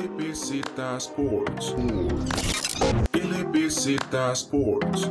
LBZ Sports. LBZ Sports.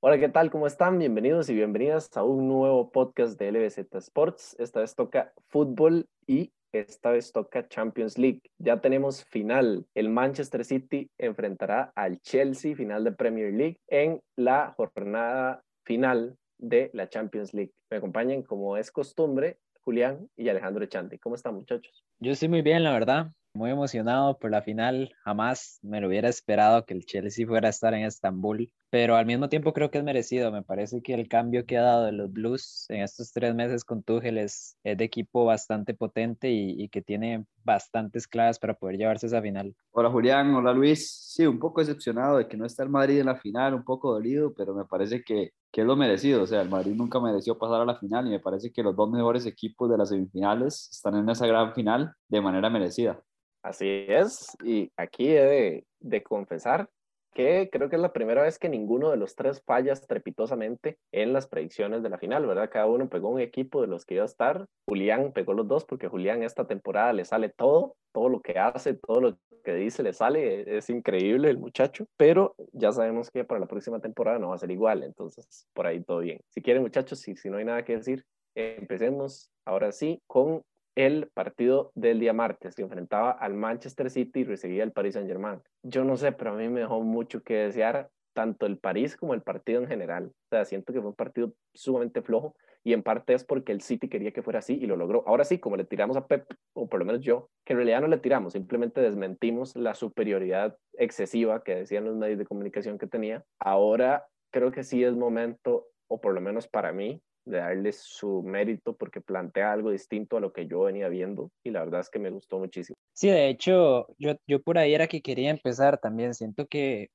Hola, ¿qué tal? ¿Cómo están? Bienvenidos y bienvenidas a un nuevo podcast de LBZ Sports. Esta vez toca fútbol y esta vez toca Champions League. Ya tenemos final. El Manchester City enfrentará al Chelsea, final de Premier League, en la jornada final de la Champions League. Me acompañan, como es costumbre, Julián y Alejandro Echante. ¿Cómo están, muchachos? Yo estoy muy bien, la verdad. Muy emocionado por la final. Jamás me lo hubiera esperado que el Chelsea fuera a estar en Estambul, pero al mismo tiempo creo que es merecido. Me parece que el cambio que ha dado de los Blues en estos tres meses con Tuchel es, de equipo bastante potente y, que tiene bastantes claves para poder llevarse esa final. Hola Julián, hola Luis. Sí, un poco decepcionado de que no está el Madrid en la final, un poco dolido, pero me parece que, que es lo merecido. O sea, el Madrid nunca mereció pasar a la final y me parece que los dos mejores equipos de las semifinales están en esa gran final de manera merecida. Así es, y aquí he de, confesar que creo que es la primera vez que ninguno de los tres falla estrepitosamente en las predicciones de la final, ¿verdad? Cada uno pegó un equipo de los que iba a estar. Julián pegó los dos porque Julián esta temporada le sale todo, todo lo que hace, todo lo que dice le sale, es increíble el muchacho, pero ya sabemos que para la próxima temporada no va a ser igual, entonces por ahí todo bien. Si quieren muchachos, si, si no hay nada que decir, empecemos ahora sí con el partido del día martes, que enfrentaba al Manchester City y recibía el Paris Saint-Germain. Yo no sé, pero a mí me dejó mucho que desear tanto el París como el partido en general. O sea, siento que fue un partido sumamente flojo y en parte es porque el City quería que fuera así y lo logró. Ahora sí, como le tiramos a Pep, o por lo menos yo, que en realidad no le tiramos, simplemente desmentimos la superioridad excesiva que decían los medios de comunicación que tenía. Ahora creo que sí es momento, o por lo menos para mí, de darle su mérito porque plantea algo distinto a lo que yo venía viendo y la verdad es que me gustó muchísimo. Sí, de hecho, yo, yo por ahí era que quería empezar también. Siento que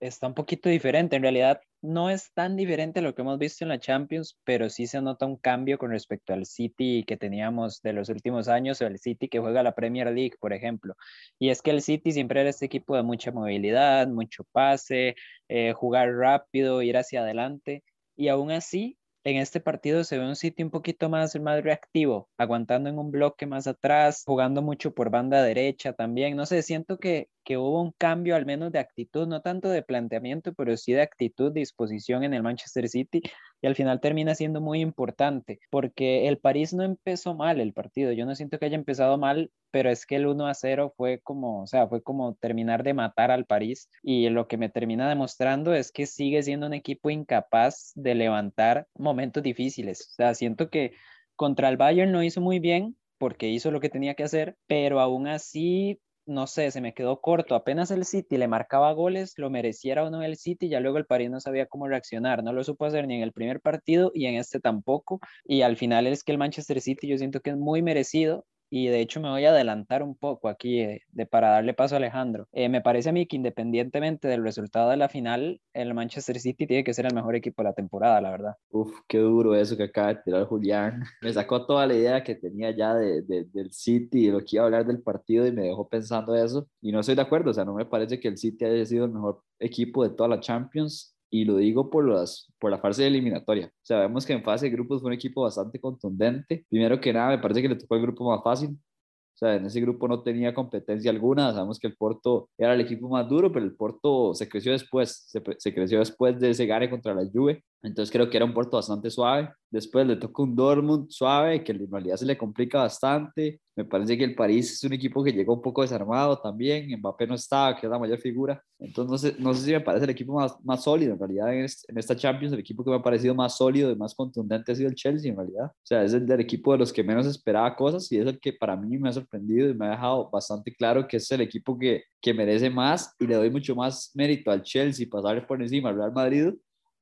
está un poquito diferente. En realidad no es tan diferente a lo que hemos visto en la Champions, pero sí se nota un cambio con respecto al City que teníamos de los últimos años o el City que juega la Premier League, por ejemplo. Y es que el City siempre era este equipo de mucha movilidad, mucho pase, eh, jugar rápido, ir hacia adelante. Y aún así, en este partido se ve un sitio un poquito más, más reactivo, aguantando en un bloque más atrás, jugando mucho por banda derecha también. No sé, siento que, que hubo un cambio al menos de actitud, no tanto de planteamiento, pero sí de actitud, disposición en el Manchester City y al final termina siendo muy importante porque el París no empezó mal el partido, yo no siento que haya empezado mal, pero es que el 1 a 0 fue como, o sea, fue como terminar de matar al París y lo que me termina demostrando es que sigue siendo un equipo incapaz de levantar momentos difíciles, o sea, siento que contra el Bayern no hizo muy bien, porque hizo lo que tenía que hacer, pero aún así no sé, se me quedó corto. Apenas el City le marcaba goles, lo mereciera o no el City, ya luego el París no sabía cómo reaccionar. No lo supo hacer ni en el primer partido y en este tampoco. Y al final es que el Manchester City yo siento que es muy merecido y de hecho me voy a adelantar un poco aquí eh, de, para darle paso a Alejandro. Eh, me parece a mí que independientemente del resultado de la final, el Manchester City tiene que ser el mejor equipo de la temporada, la verdad. Uf, qué duro eso que acaba de tirar Julián. Me sacó toda la idea que tenía ya de, del City y lo que iba a hablar del partido y me dejó pensando eso. Y no estoy de acuerdo, o sea, no me parece que el City haya sido el mejor equipo de toda la Champions y lo digo por, las, por la fase eliminatoria. Sabemos que en fase de grupos fue un equipo bastante contundente. Primero que nada, me parece que le tocó el grupo más fácil. O sea, en ese grupo no tenía competencia alguna. Sabemos que el Porto era el equipo más duro, pero el Porto se creció después. Se, creció después de ese gane contra la Juve. Entonces creo que era un Porto bastante suave. Después le tocó un Dortmund suave, que en realidad se le complica bastante. Me parece que el París es un equipo que llegó un poco desarmado también. Mbappé no estaba, que es la mayor figura. Entonces no sé, no sé si me parece el equipo más, más sólido. En realidad en, esta Champions el equipo que me ha parecido más sólido y más contundente ha sido el Chelsea en realidad. O sea, es el del equipo de los que menos esperaba cosas y es el que para mí me ha sorprendido y me ha dejado bastante claro que es el equipo que, que merece más y le doy mucho más mérito al Chelsea pasar por encima al Real Madrid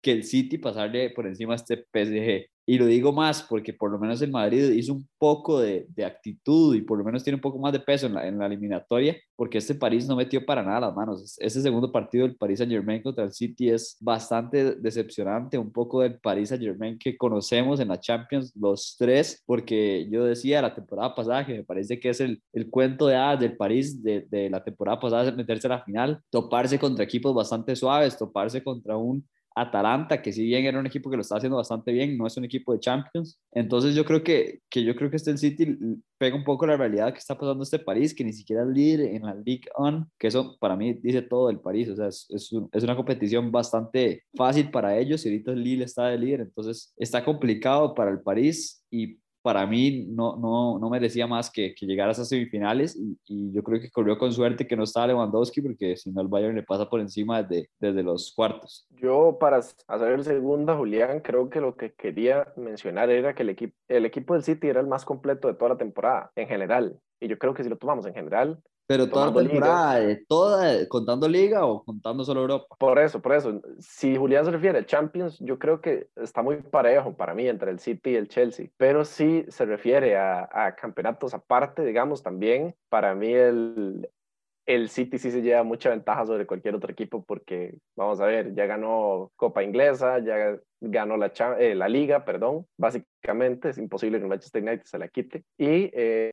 que el City pasarle por encima a este PSG. Y lo digo más porque por lo menos el Madrid hizo un poco de, de actitud y por lo menos tiene un poco más de peso en la, en la, eliminatoria, porque este París no metió para nada las manos. Ese segundo partido del París Saint Germain contra el City es bastante decepcionante, un poco del París Saint Germain que conocemos en la Champions, los tres, porque yo decía la temporada pasada que me parece que es el, el cuento de hadas del París de, de la temporada pasada, meterse a la final, toparse contra equipos bastante suaves, toparse contra un Atalanta, que si bien era un equipo que lo está haciendo bastante bien, no es un equipo de Champions. Entonces yo creo que, que yo creo que este City pega un poco la realidad que está pasando este París, que ni siquiera es líder en la Ligue 1, que eso para mí dice todo el París, o sea, es, es, es, una competición bastante fácil para ellos y ahorita el Lille está de líder, entonces está complicado para el París y para mí no, no, no merecía más que, que llegar a esas semifinales y, y, yo creo que corrió con suerte que no estaba Lewandowski porque si no el Bayern le pasa por encima desde, desde los cuartos. Yo para hacer el segundo, Julián, creo que lo que quería mencionar era que el, equipo el equipo del City era el más completo de toda la temporada en general. Y yo creo que si lo tomamos en general, pero toda la temporada, liga. toda, contando Liga o contando solo Europa. Por eso, por eso. Si Julián se refiere a Champions, yo creo que está muy parejo para mí entre el City y el Chelsea. Pero si se refiere a, a campeonatos aparte, digamos, también para mí el, el City sí se lleva mucha ventaja sobre cualquier otro equipo porque, vamos a ver, ya ganó Copa Inglesa, ya ganó la, eh, la Liga, perdón. Básicamente es imposible que el Manchester United se la quite. Y eh,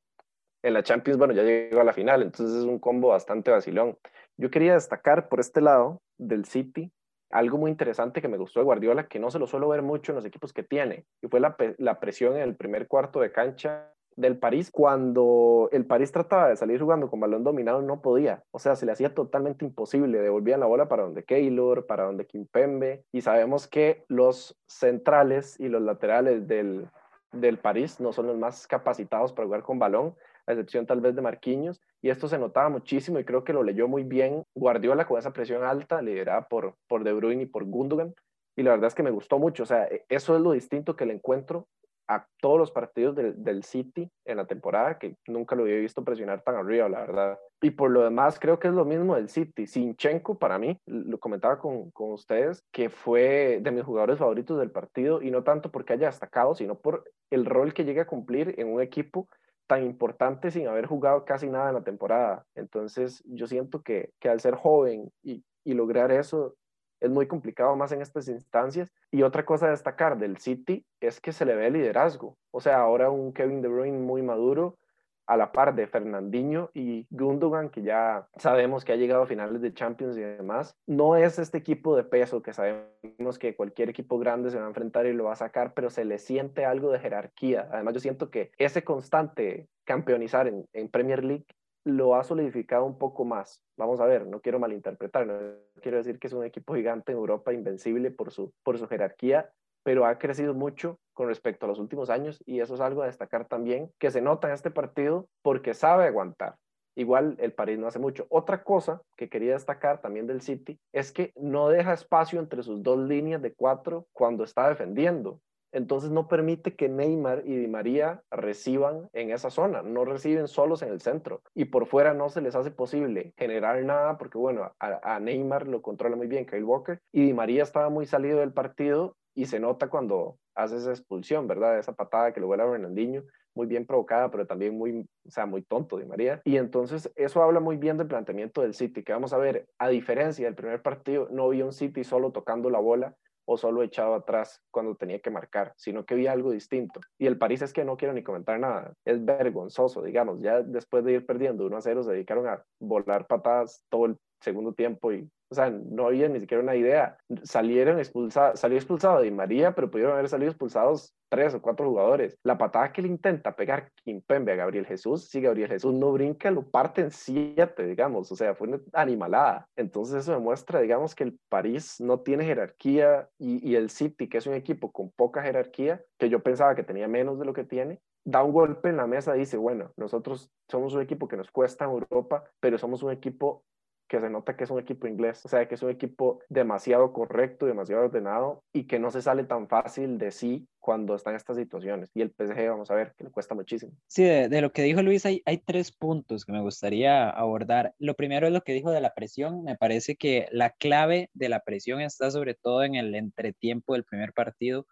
en la Champions, bueno, ya llegó a la final, entonces es un combo bastante vacilón. Yo quería destacar por este lado del City algo muy interesante que me gustó de Guardiola, que no se lo suelo ver mucho en los equipos que tiene, y fue la, la presión en el primer cuarto de cancha del París, cuando el París trataba de salir jugando con balón dominado, no podía. O sea, se le hacía totalmente imposible. Devolvían la bola para donde Keylor, para donde Kimpembe. Y sabemos que los centrales y los laterales del, del París no son los más capacitados para jugar con balón a excepción tal vez de Marquinhos, y esto se notaba muchísimo y creo que lo leyó muy bien Guardiola con esa presión alta, liderada por, por De Bruyne y por Gundogan, y la verdad es que me gustó mucho, o sea, e, eso es lo distinto que le encuentro a todos los partidos del, del City en la temporada, que nunca lo había visto presionar tan arriba, la verdad. Y por lo demás, creo que es lo mismo del City. Sinchenko, para mí, lo comentaba con, con, ustedes, que fue de mis jugadores favoritos del partido, y no tanto porque haya destacado, sino por el rol que llega a cumplir en un equipo tan importante sin haber jugado casi nada en la temporada. Entonces yo siento que, al ser joven y, y, lograr eso es muy complicado más en estas instancias. Y otra cosa a destacar del City es que se le ve liderazgo. O sea, ahora un Kevin De Bruyne muy maduro, a la par de Fernandinho y Gundogan, que ya sabemos que ha llegado a finales de Champions y demás. No es este equipo de peso que sabemos que cualquier equipo grande se va a enfrentar y lo va a sacar, pero se le siente algo de jerarquía. Además, yo siento que ese constante campeonizar en, en Premier League lo ha solidificado un poco más. Vamos a ver, no quiero malinterpretar, no quiero decir que es un equipo gigante en Europa, invencible por su, por su jerarquía, pero ha crecido mucho con respecto a los últimos años y eso es algo a destacar también, que se nota en este partido porque sabe aguantar. Igual el París no hace mucho. Otra cosa que quería destacar también del City es que no deja espacio entre sus dos líneas de cuatro cuando está defendiendo. Entonces no permite que Neymar y Di María reciban en esa zona, no reciben solos en el centro y por fuera no se les hace posible generar nada porque bueno, a, a Neymar lo controla muy bien Kyle Walker y Di María estaba muy salido del partido y se nota cuando hace esa expulsión, ¿verdad? Esa patada que lo vuela Fernandinho, muy bien provocada, pero también muy, o sea, muy tonto de María. Y entonces eso habla muy bien del planteamiento del City, que vamos a ver, a diferencia del primer partido, no vi un City solo tocando la bola o solo echado atrás cuando tenía que marcar, sino que vi algo distinto. Y el París es que no quiero ni comentar nada, es vergonzoso, digamos, ya después de ir perdiendo 1 a 0 se dedicaron a volar patadas todo el segundo tiempo y o sea, no había ni siquiera una idea. Salieron expulsados, salió expulsado Di María, pero pudieron haber salido expulsados tres o cuatro jugadores. La patada que le intenta pegar Kimpembe a Gabriel Jesús, si Gabriel Jesús no brinca, lo parte en siete, digamos. O sea, fue una animalada. Entonces eso demuestra, digamos, que el París no tiene jerarquía y el City, que es un equipo con poca jerarquía, que yo pensaba que tenía menos de lo que tiene, da un golpe en la mesa y dice, bueno, nosotros somos un equipo que nos cuesta en Europa, pero somos un equipo que se nota que es un equipo inglés, o sea, que es un equipo demasiado correcto, demasiado ordenado y que no se sale tan fácil de sí cuando está en estas situaciones. Y el PSG, vamos a ver, que le cuesta muchísimo. Sí, de, de lo que dijo Luis, hay, hay tres puntos que me gustaría abordar. Lo primero es lo que dijo de la presión. Me parece que la clave de la presión está sobre todo en el entretiempo del primer partido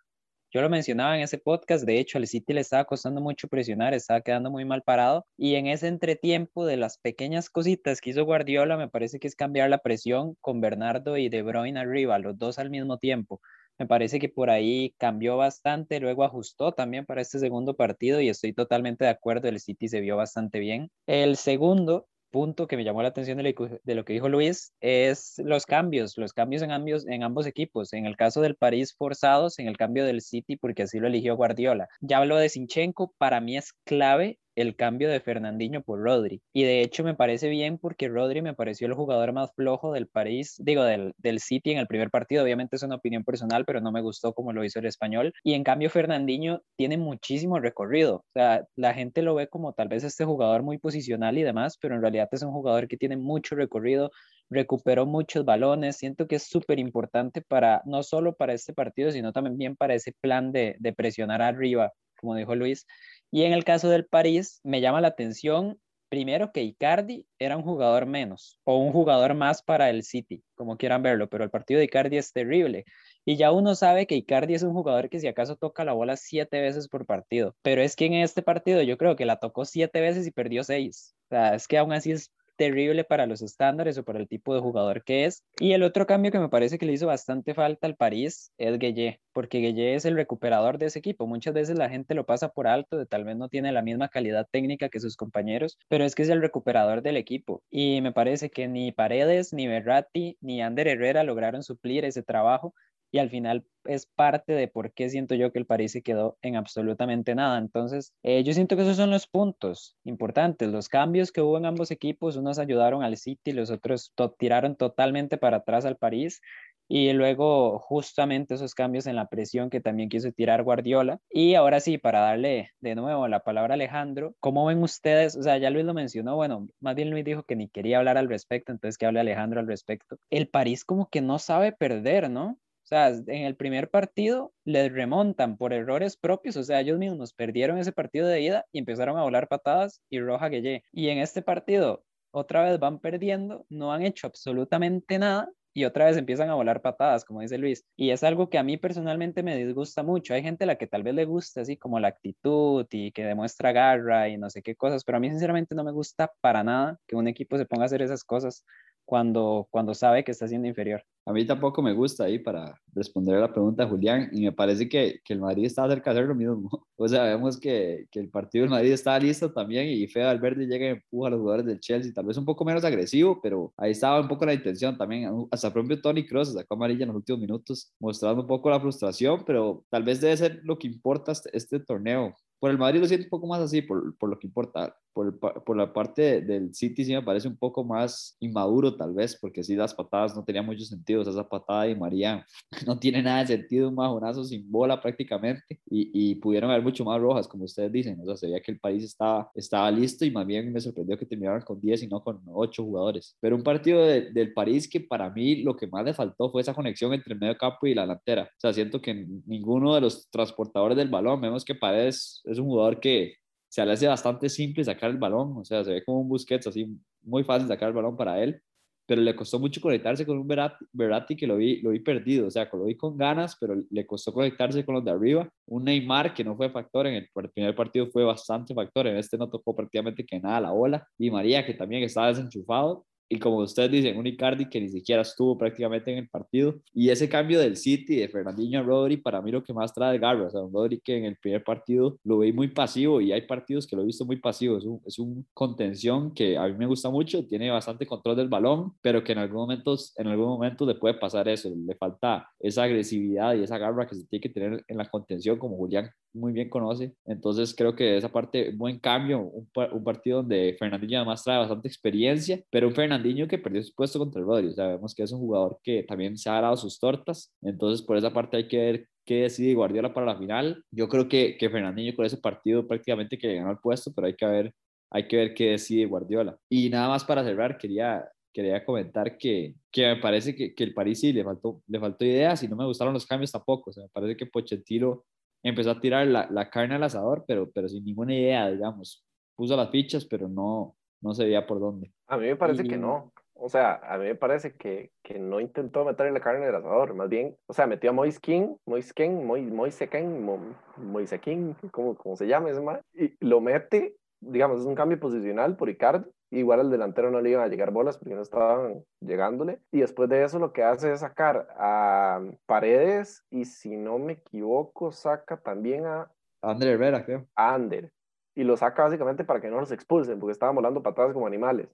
yo lo mencionaba en ese podcast, de hecho, al City le estaba costando mucho presionar, estaba quedando muy mal parado y en ese entretiempo de las pequeñas cositas que hizo Guardiola, me parece que es cambiar la presión con Bernardo y De Bruyne arriba, los dos al mismo tiempo. Me parece que por ahí cambió bastante, luego ajustó también para este segundo partido y estoy totalmente de acuerdo, el City se vio bastante bien. El segundo punto que me llamó la atención de lo, que dijo Luis es los cambios, los cambios en ambos, en ambos equipos. En el caso del París forzados, en el cambio del City, porque así lo eligió Guardiola. Ya hablo de Sinchenko, para mí es clave el cambio de Fernandinho por Rodri. Y de hecho me parece bien porque Rodri me pareció el jugador más flojo del París, digo, del, del City en el primer partido. Obviamente es una opinión personal, pero no me gustó como lo hizo el español. Y en cambio Fernandinho tiene muchísimo recorrido. O sea, la gente lo ve como tal vez este jugador muy posicional y demás, pero en realidad es un jugador que tiene mucho recorrido, recuperó muchos balones. Siento que es súper importante para, no solo para este partido, sino también para ese plan de, de presionar arriba, como dijo Luis. Y en el caso del París, me llama la atención primero que Icardi era un jugador menos o un jugador más para el City, como quieran verlo, pero el partido de Icardi es terrible. Y ya uno sabe que Icardi es un jugador que si acaso toca la bola siete veces por partido, pero es que en este partido yo creo que la tocó siete veces y perdió seis. O sea, es que aún así es terrible para los estándares o para el tipo de jugador que es. Y el otro cambio que me parece que le hizo bastante falta al París es Gueye, porque Gueye es el recuperador de ese equipo. Muchas veces la gente lo pasa por alto, de tal vez no tiene la misma calidad técnica que sus compañeros, pero es que es el recuperador del equipo. Y me parece que ni Paredes, ni Berratti, ni Ander Herrera lograron suplir ese trabajo y al final es parte de por qué siento yo que el París se quedó en absolutamente nada. Entonces, eh, yo siento que esos son los puntos importantes, los cambios que hubo en ambos equipos, unos ayudaron al City, los otros tiraron totalmente para atrás al París. Y luego justamente esos cambios en la presión que también quiso tirar Guardiola. Y ahora sí, para darle de nuevo la palabra a Alejandro, ¿cómo ven ustedes? O sea, ya Luis lo mencionó, bueno, más bien Luis dijo que ni quería hablar al respecto, entonces que hable Alejandro al respecto. El París como que no sabe perder, ¿no? Sea, en el primer partido les remontan por errores propios, o sea, ellos mismos perdieron ese partido de ida y empezaron a volar patadas y roja Gueye. Y en este partido otra vez van perdiendo, no han hecho absolutamente nada y otra vez empiezan a volar patadas, como dice Luis. Y es algo que a mí personalmente me disgusta mucho. Hay gente a la que tal vez le gusta así como la actitud y que demuestra garra y no sé qué cosas, pero a mí sinceramente no me gusta para nada que un equipo se ponga a hacer esas cosas cuando, cuando sabe que está siendo inferior. A mí tampoco me gusta ahí para responder a la pregunta Julián y me parece que, que el Madrid está cerca de hacer lo mismo. O sea, vemos que, que el partido del Madrid está listo también y Fede Valverde llega y empuja a los jugadores del Chelsea, tal vez un poco menos agresivo, pero ahí estaba un poco la intención también. Hasta el propio Tony Kroos sacó amarilla en los últimos minutos, mostrando un poco la frustración, pero tal vez debe ser lo que importa este, este torneo por el Madrid lo siento un poco más así, por, por lo que importa. Por, por, la parte del City sí me parece un poco más inmaduro tal vez, porque sí las patadas no tenían mucho sentido. Esa patada de María no tiene nada de sentido, un majonazo sin bola prácticamente. Y, y, pudieron haber mucho más rojas, como ustedes dicen. O sea, se veía que el país estaba, estaba listo y más bien me sorprendió que terminaran con 10 y no con 8 jugadores. Pero un partido del París que para mí lo que más le faltó fue esa conexión entre el medio campo y la delantera. O sea, siento que ninguno de los transportadores del balón, vemos que Paredes es un jugador que se le hace bastante simple sacar el balón, o sea, se ve como un Busquets, así muy fácil sacar el balón para él, pero le costó mucho conectarse con un Verratti, que lo vi, lo vi perdido, o sea, lo vi con ganas, pero le costó conectarse con los de arriba. Un Neymar que no fue factor en el, primer partido, fue bastante factor, en este no tocó prácticamente que nada la bola. Y María, que también estaba desenchufado, y como ustedes dicen, un Icardi que ni siquiera estuvo prácticamente en el partido. Y ese cambio del City de Fernandinho a Rodri, para mí lo que más trae garra. O sea, un Rodri que en el primer partido lo vi muy pasivo y hay partidos que lo he visto muy pasivo. Es un, es un contención que a mí me gusta mucho, tiene bastante control del balón, pero que en algún momento, en algún momento le puede pasar eso. Le falta esa agresividad y esa garra que se tiene que tener en la contención, como Julián muy bien conoce. Entonces creo que esa parte, buen cambio, un, un partido donde Fernandinho además trae bastante experiencia, pero un Fernandinho que perdió su puesto contra el Rodri. Sabemos que es un jugador que también se ha dado sus tortas, entonces por esa parte hay que ver qué decide Guardiola para la final. Yo creo que, que Fernandinho con ese partido prácticamente que ganó el puesto, pero hay que ver, hay que ver qué decide Guardiola. Y nada más para cerrar, quería quería comentar que, que me parece que, que, el París sí le faltó, le faltó ideas y no me gustaron los cambios tampoco. O sea, me parece que Pochettino empezó a tirar la, la, carne al asador, pero, pero sin ninguna idea, digamos. Puso las fichas, pero no, no se veía por dónde. A mí me parece que no. O sea, a mí me parece que, que no intentó meterle la carne al asador, más bien, o sea, metió a Moise King, Moise King, Moise King, Moise King, como, como se llama ese man, y lo mete, digamos, es un cambio posicional por Icardi, Igual al delantero no le iban a llegar bolas porque no estaban llegándole. Y después de eso lo que hace es sacar a Paredes y si no me equivoco saca también a... Ander Herrera, creo. A Ander. Y lo saca básicamente para que no los expulsen porque estaban volando patadas como animales.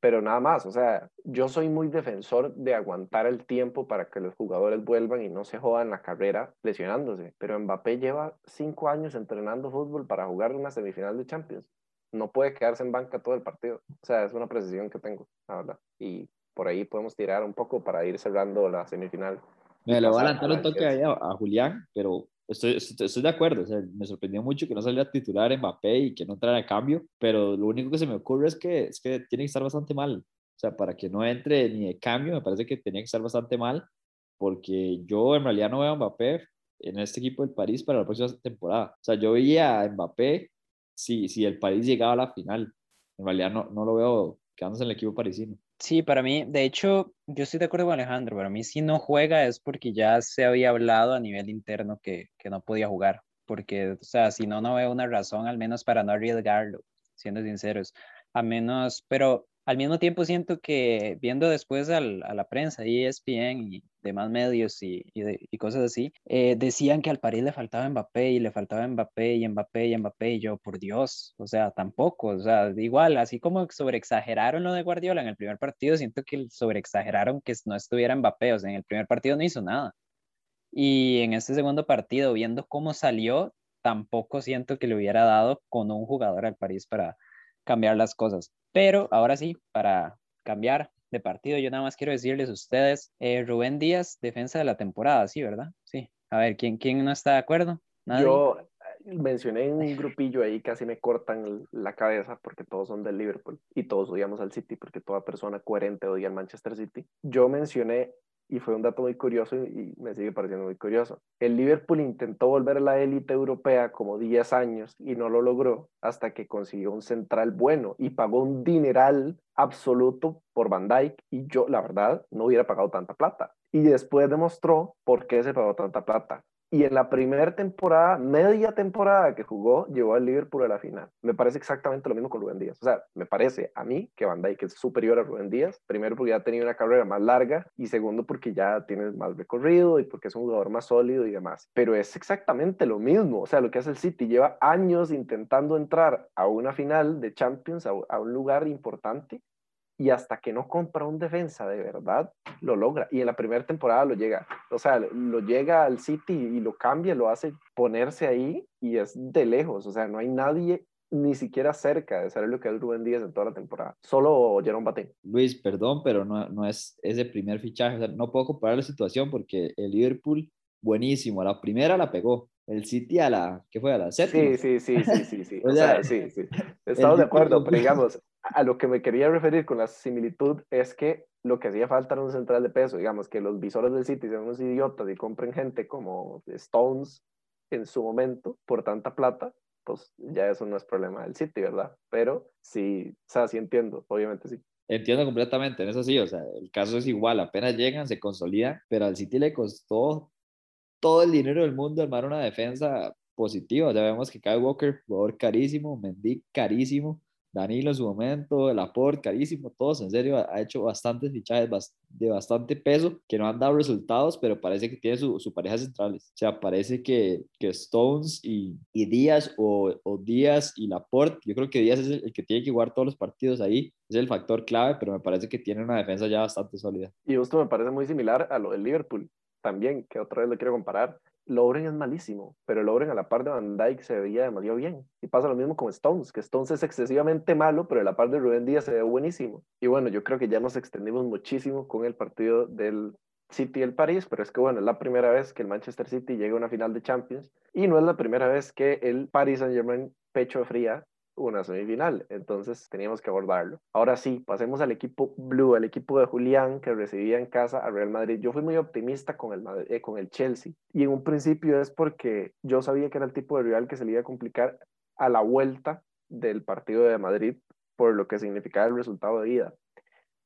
Pero nada más, o sea, yo soy muy defensor de aguantar el tiempo para que los jugadores vuelvan y no se jodan la carrera lesionándose, pero Mbappé lleva cinco años entrenando fútbol para jugar una semifinal de Champions. No puede quedarse en banca todo el partido. O sea, es una precisión que tengo, la verdad. Y por ahí podemos tirar un poco para ir cerrando la semifinal. Me lo voy a adelantar un toque ahí a, a Julián, pero Estoy, estoy, de acuerdo, o sea, me sorprendió mucho que no saliera titular Mbappé y que no entrara a cambio, pero lo único que se me ocurre es que, es que tiene que estar bastante mal. O sea, para que no entre ni de cambio, me parece que tenía que estar bastante mal, porque yo en realidad no veo a Mbappé en este equipo del París para la próxima temporada. O sea, yo veía a Mbappé si, si el París llegaba a la final. En realidad no, no lo veo quedándose en el equipo parisino. Sí, para mí, de hecho, yo estoy de acuerdo con Alejandro, para mí si no juega es porque ya se había hablado a nivel interno que, que no podía jugar, porque, o sea, si no, no veo una razón al menos para no arriesgarlo, siendo sinceros, a menos, pero al mismo tiempo siento que viendo después a la prensa, ESPN y demás medios y, y, cosas así, eh, decían que al París le faltaba Mbappé y le faltaba Mbappé y Mbappé y Mbappé y yo, por Dios, o sea, tampoco, o sea, igual, así como sobreexageraron lo de Guardiola en el primer partido, siento que sobreexageraron que no estuviera Mbappé, o sea, en el primer partido no hizo nada. Y en este segundo partido, viendo cómo salió, tampoco siento que le hubiera dado con un jugador al París para cambiar las cosas. Pero ahora sí, para cambiar de partido, yo nada más quiero decirles a ustedes, eh, Rubén Díaz, defensa de la temporada, sí, ¿verdad? Sí. A ver, ¿quién, quién no está de acuerdo? Yo eh, mencioné un grupillo ahí, casi me cortan la cabeza porque todos son del Liverpool y todos odiamos al City porque toda persona coherente odia al Manchester City. Yo mencioné y fue un dato muy curioso y me sigue pareciendo muy curioso. El Liverpool intentó volver a la élite europea como 10 años y no lo logró hasta que consiguió un central bueno y pagó un dineral absoluto por Van Dijk y yo, la verdad, no hubiera pagado tanta plata. Y después demostró por qué se pagó tanta plata. Y en la primera temporada, media temporada que jugó, llevó al Liverpool a la final. Me parece exactamente lo mismo con Rubén Díaz. O sea, me parece a mí que Van Dijk es superior a Rubén Díaz. Primero porque ya ha tenido una carrera más larga y segundo porque ya tiene más recorrido y porque es un jugador más sólido y demás. Pero es exactamente lo mismo. O sea, lo que hace el City lleva años intentando entrar a una final de Champions, a, a un lugar importante y hasta que no compra un defensa de verdad, lo logra. Y en la primera temporada lo llega, o sea, lo llega al City y lo cambia, lo hace ponerse ahí y es de lejos, o sea, no hay nadie ni siquiera cerca de saber lo que es Rubén Díaz en toda la temporada. Solo Jerome Baté. Luis, perdón, pero no, no es ese primer fichaje. O sea, no puedo comparar la situación porque el Liverpool, buenísimo. La primera la pegó. El City a la, ¿qué fue? A la séptima. Sí, sí, sí, sí, sí, sí. o, sea, sí, sí. Estamos de acuerdo, pero digamos, a lo que me quería referir con la similitud es que lo que hacía falta era un central de peso, digamos, que los visores del City sean unos idiotas y compren gente como Stones en su momento por tanta plata, pues ya eso no es problema del City, ¿verdad? Pero sí, o sea, sí entiendo, obviamente sí. Entiendo completamente, en eso sí, o sea, el caso es igual, apenas llegan, se consolidan, pero al City le costó todo el dinero del mundo armar una defensa positiva. Ya vemos que Kyle Walker, jugador carísimo, Mendy carísimo, Danilo en su momento, el aporte carísimo, todos en serio, ha hecho bastantes fichajes de bastante peso que no han dado resultados, pero parece que tiene su, su pareja centrales. O sea, parece que, que Stones y, y Díaz o, Díaz y Laporte, yo creo que Díaz es el, que tiene que jugar todos los partidos ahí, es el factor clave, pero me parece que tiene una defensa ya bastante sólida. Y esto me parece muy similar a lo del Liverpool también, que otra vez lo quiero comparar. Lovren es malísimo, pero Lovren a la par de Van Dyke se veía demasiado bien. Y pasa lo mismo con Stones, que Stones es excesivamente malo, pero a la par de Rubén Díaz se ve buenísimo. Y bueno, yo creo que ya nos extendimos muchísimo con el partido del City y el París, pero es que bueno, es la primera vez que el Manchester City llega a una final de Champions y no es la primera vez que el Paris Saint Germain pecho fría una semifinal, entonces teníamos que abordarlo. Ahora sí, pasemos al equipo Blue, al equipo de Julián que recibía en casa a Real Madrid. Yo fui muy optimista con el, eh, con el Chelsea y en un principio es porque yo sabía que era el tipo de rival que se le iba a complicar a la vuelta del partido de Madrid por lo que significaba el resultado de ida.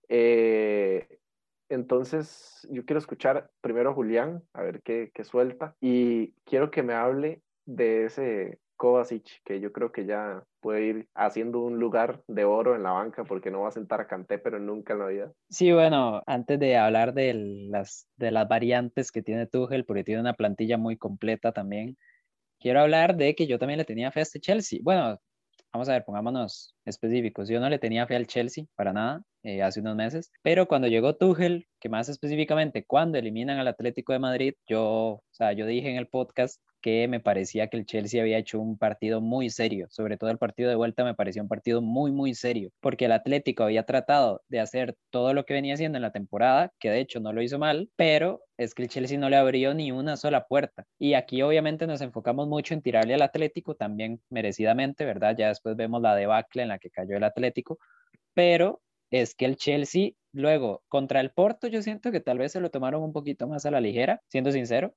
Eh, entonces, yo quiero escuchar primero a Julián, a ver qué, qué suelta, y quiero que me hable de ese Kovacic, que yo creo que ya puede ir haciendo un lugar de oro en la banca porque no va a sentar a Canté, pero nunca en la vida. Sí, bueno, antes de hablar de las, de las variantes que tiene Tuchel, porque tiene una plantilla muy completa también, quiero hablar de que yo también le tenía fe a este Chelsea. Bueno, vamos a ver, pongámonos específicos. Yo no le tenía fe al Chelsea para nada. Eh, hace unos meses, pero cuando llegó Tuchel, que más específicamente cuando eliminan al Atlético de Madrid, yo, o sea, yo dije en el podcast que me parecía que el Chelsea había hecho un partido muy serio, sobre todo el partido de vuelta me pareció un partido muy, muy serio, porque el Atlético había tratado de hacer todo lo que venía haciendo en la temporada, que de hecho no lo hizo mal, pero es que el Chelsea no le abrió ni una sola puerta. Y aquí obviamente nos enfocamos mucho en tirarle al Atlético, también merecidamente, ¿verdad? Ya después vemos la debacle en la que cayó el Atlético, pero es que el Chelsea luego contra el Porto yo siento que tal vez se lo tomaron un poquito más a la ligera, siendo sincero,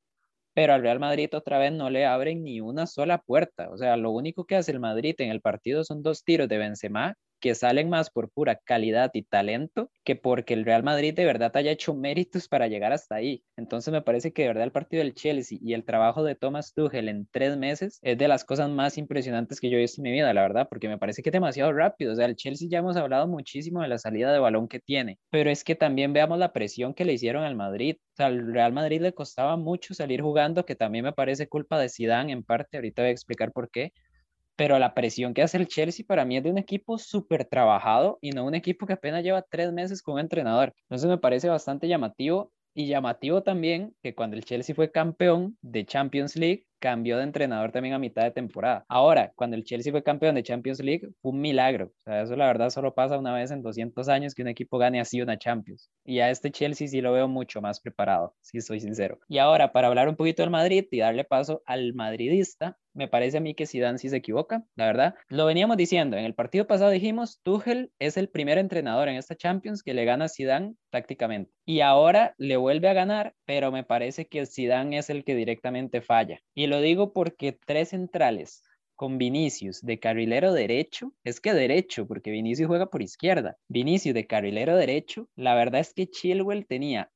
pero al Real Madrid otra vez no le abren ni una sola puerta. O sea, lo único que hace el Madrid en el partido son dos tiros de Benzema que salen más por pura calidad y talento que porque el Real Madrid de verdad haya hecho méritos para llegar hasta ahí. Entonces me parece que de verdad el partido del Chelsea y el trabajo de Thomas Tuchel en tres meses es de las cosas más impresionantes que yo he visto en mi vida, la verdad, porque me parece que es demasiado rápido. O sea, el Chelsea ya hemos hablado muchísimo de la salida de balón que tiene, pero es que también veamos la presión que le hicieron al Madrid. O sea, al Real Madrid le costaba mucho salir jugando, que también me parece culpa de Zidane en parte, ahorita voy a explicar por qué, pero la presión que hace el Chelsea para mí es de un equipo súper trabajado y no un equipo que apenas lleva tres meses con un entrenador. Entonces me parece bastante llamativo y llamativo también que cuando el Chelsea fue campeón de Champions League, cambió de entrenador también a mitad de temporada. Ahora, cuando el Chelsea fue campeón de Champions League, fue un milagro. O sea, eso la verdad solo pasa una vez en 200 años que un equipo gane así una Champions. Y a este Chelsea sí lo veo mucho más preparado, si soy sincero. Y ahora, para hablar un poquito del Madrid y darle paso al madridista, me parece a mí que Zidane sí se equivoca, la verdad. Lo veníamos diciendo, en el partido pasado dijimos, Tuchel es el primer entrenador en esta Champions que le gana a Zidane prácticamente. Y ahora le vuelve a ganar, pero me parece que Zidane es el que directamente falla. Y lo digo porque tres centrales con Vinicius de carrilero derecho, es que derecho, porque Vinicius juega por izquierda. Vinicius de carrilero derecho, la verdad es que Chilwell tenía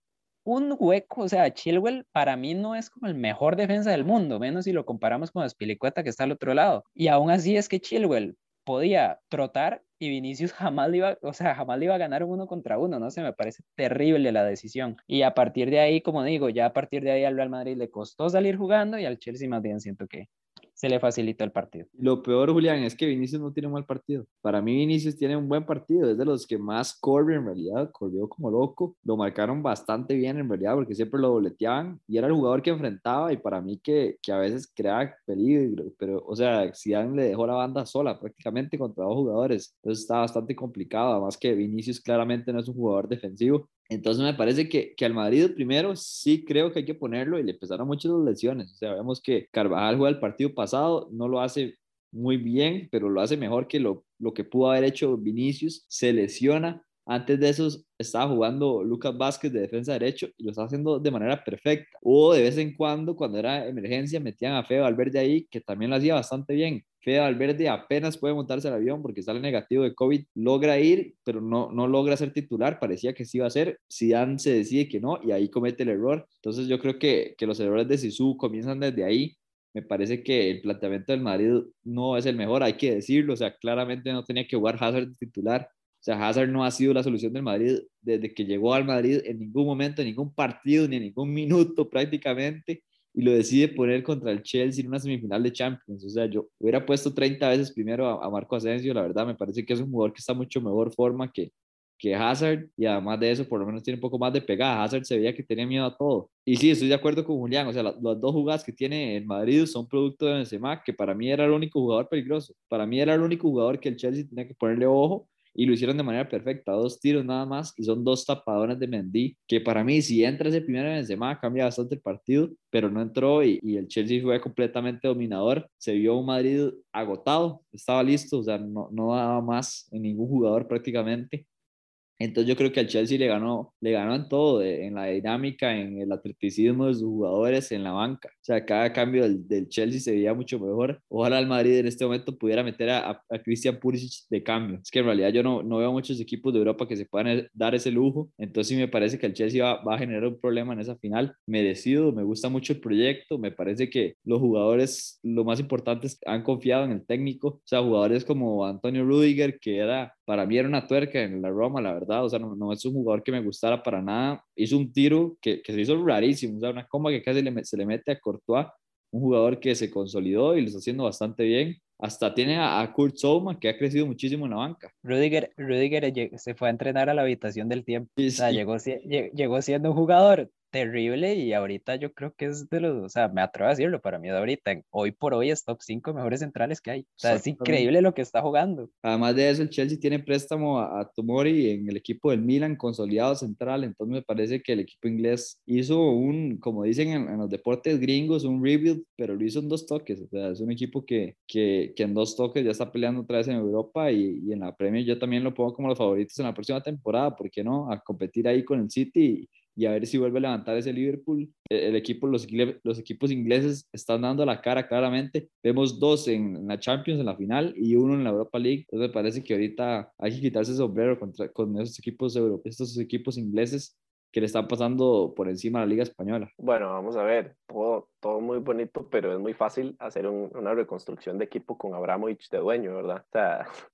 un hueco, o sea, Chilwell para mí no es como el mejor defensa del mundo, menos si lo comparamos con Espilicueta que está al otro lado. Y aún así es que Chilwell podía trotar y Vinicius jamás le iba, o sea, jamás le iba a ganar uno contra uno, no sé, me parece terrible la decisión. Y a partir de ahí, como digo, ya a partir de ahí al Real Madrid le costó salir jugando y al Chelsea más bien siento que se le facilitó el partido. Lo peor, Julián, es que Vinicius no tiene un mal partido. Para mí, Vinicius tiene un buen partido. Es de los que más corre en realidad. Corrió como loco. Lo marcaron bastante bien en realidad porque siempre lo boleteaban y era el jugador que enfrentaba. Y para mí, que, que a veces crea peligro. Pero, o sea, Zidane le dejó la banda sola prácticamente contra dos jugadores. Entonces está bastante complicado. Además, que Vinicius claramente no es un jugador defensivo. Entonces me parece que, que al Madrid primero sí creo que hay que ponerlo y le empezaron muchas lesiones. O sea, vemos que Carvajal juega el partido pasado, no lo hace muy bien, pero lo hace mejor que lo, lo que pudo haber hecho Vinicius. Se lesiona. Antes de eso estaba jugando Lucas Vázquez de defensa derecho y lo está haciendo de manera perfecta. O de vez en cuando, cuando era emergencia, metían a Feo Valverde ahí, que también lo hacía bastante bien. Fede Valverde apenas puede montarse al avión porque sale negativo de COVID, logra ir, pero no, no logra ser titular, parecía que sí iba a ser, Zidane se decide que no y ahí comete el error. Entonces yo creo que, que los errores de Sisu comienzan desde ahí. Me parece que el planteamiento del Madrid no es el mejor, hay que decirlo, o sea, claramente no tenía que jugar Hazard titular. O sea, Hazard no ha sido la solución del Madrid desde que llegó al Madrid en ningún momento, en ningún partido, ni en ningún minuto prácticamente y lo decide poner contra el Chelsea en una semifinal de Champions. O sea, yo hubiera puesto 30 veces primero a, Marco Asensio, la verdad me parece que es un jugador que está mucho mejor forma que, que Hazard y además de eso por lo menos tiene un poco más de pegada. Hazard se veía que tenía miedo a todo. Y sí, estoy de acuerdo con Julián, o sea, las dos jugadas que tiene el Madrid son producto de Benzema, que para mí era el único jugador peligroso. Para mí era el único jugador que el Chelsea tenía que ponerle ojo y lo hicieron de manera perfecta, dos tiros nada más y son dos tapadones de Mendy, que para mí si entra ese primer Benzema cambia bastante el partido, pero no entró y, y, el Chelsea fue completamente dominador, se vio un Madrid agotado, estaba listo, o sea, no, no daba más en ningún jugador prácticamente entonces yo creo que al Chelsea le ganó, le ganó en todo, en la dinámica, en el atleticismo de sus jugadores, en la banca. Sea, cada cambio del, del Chelsea se veía mucho mejor. Ojalá el Madrid en este momento pudiera meter a, a, Christian Pulisic de cambio. Es que en realidad yo no, no veo muchos equipos de Europa que se puedan e, dar ese lujo. Entonces sí me parece que el Chelsea va, va a generar un problema en esa final. Merecido, me gusta mucho el proyecto. Me parece que los jugadores, lo más importante es han confiado en el técnico. O sea, jugadores como Antonio Rudiger, que era, para mí era una tuerca en la Roma, la verdad o sea, no, no, es un jugador que me gustara para nada. Hizo un tiro que, que se hizo rarísimo, o sea, una comba que casi le, se le mete a Courtois, un jugador que se consolidó y lo está haciendo bastante bien. hasta tiene a, a Kurt Zouma, que ha crecido muchísimo en la banca. Rudiger, Rudiger se fue a entrenar a la habitación del tiempo. Sí, O sea, sí. llegó, llegó siendo un jugador terrible y ahorita yo creo que es de los, o sea, me atrevo a decirlo, para mí de ahorita, hoy por hoy es top 5 mejores centrales que hay. O sea, es increíble lo que está jugando. Además de eso, el Chelsea tiene préstamo a, a Tomori en el equipo del Milan, consolidado central. Entonces me parece que el equipo inglés hizo un, como dicen en, en los deportes gringos, un rebuild, pero lo hizo en dos toques. O sea, es un equipo que, que, que en dos toques ya está peleando otra vez en Europa y, y en la Premier yo también lo pongo como los favoritos en la próxima temporada. ¿Por qué no? A competir ahí con el City y, y a ver si vuelve a levantar ese Liverpool. El, el equipo, los, los equipos ingleses están dando la cara claramente. Vemos dos en, la Champions, en la final, y uno en la Europa League. Entonces me parece que ahorita hay que quitarse el sombrero contra, con esos equipos europeos, estos equipos ingleses que le están pasando por encima a la Liga Española. Bueno, vamos a ver, todo, todo muy bonito, pero es muy fácil hacer un- una reconstrucción de equipo con Abramovich de dueño, ¿verdad? O sea,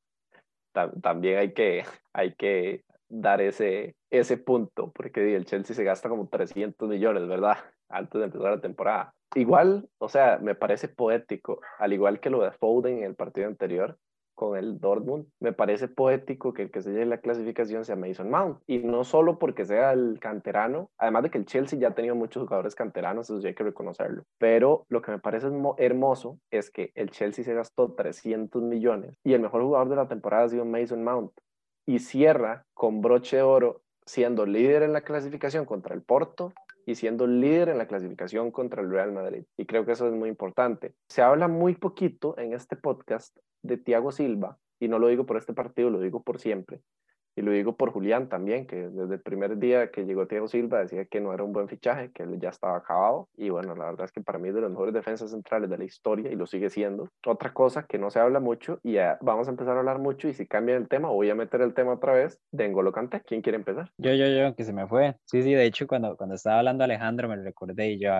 tam- también hay que, hay que dar ese, ese punto, porque el Chelsea se gasta como 300 millones, ¿verdad? Antes de empezar la temporada. Igual, o sea, me parece poético, al igual que lo de Foden en el partido anterior, con el Dortmund, me parece poético que el que se lleve la clasificación sea Mason Mount. Y no solo porque sea el canterano, además de que el Chelsea ya ha tenido muchos jugadores canteranos, eso sí hay que reconocerlo. Pero lo que me parece hermo- hermoso es que el Chelsea se gastó 300 millones y el mejor jugador de la temporada ha sido Mason Mount. Y cierra con broche de oro siendo líder en la clasificación contra el Porto y siendo líder en la clasificación contra el Real Madrid. Y creo que eso es muy importante. Se habla muy poquito en este podcast de Thiago Silva, y no lo digo por este partido, lo digo por siempre. Y lo digo por Julián también, que desde el primer día que llegó Thiago Silva decía que no era un buen fichaje, que él ya estaba acabado. Y bueno, la verdad es que para mí es de los mejores defensas centrales de la historia y lo sigue siendo. Otra cosa que no se habla mucho y ya vamos a empezar a hablar mucho y si cambia el tema, voy a meter el tema otra vez de N'Golo Kanté. ¿Quién quiere empezar? Yo, yo, yo, que se me fue. Sí, sí, de hecho, cuando, cuando estaba hablando Alejandro me lo recordé y yo,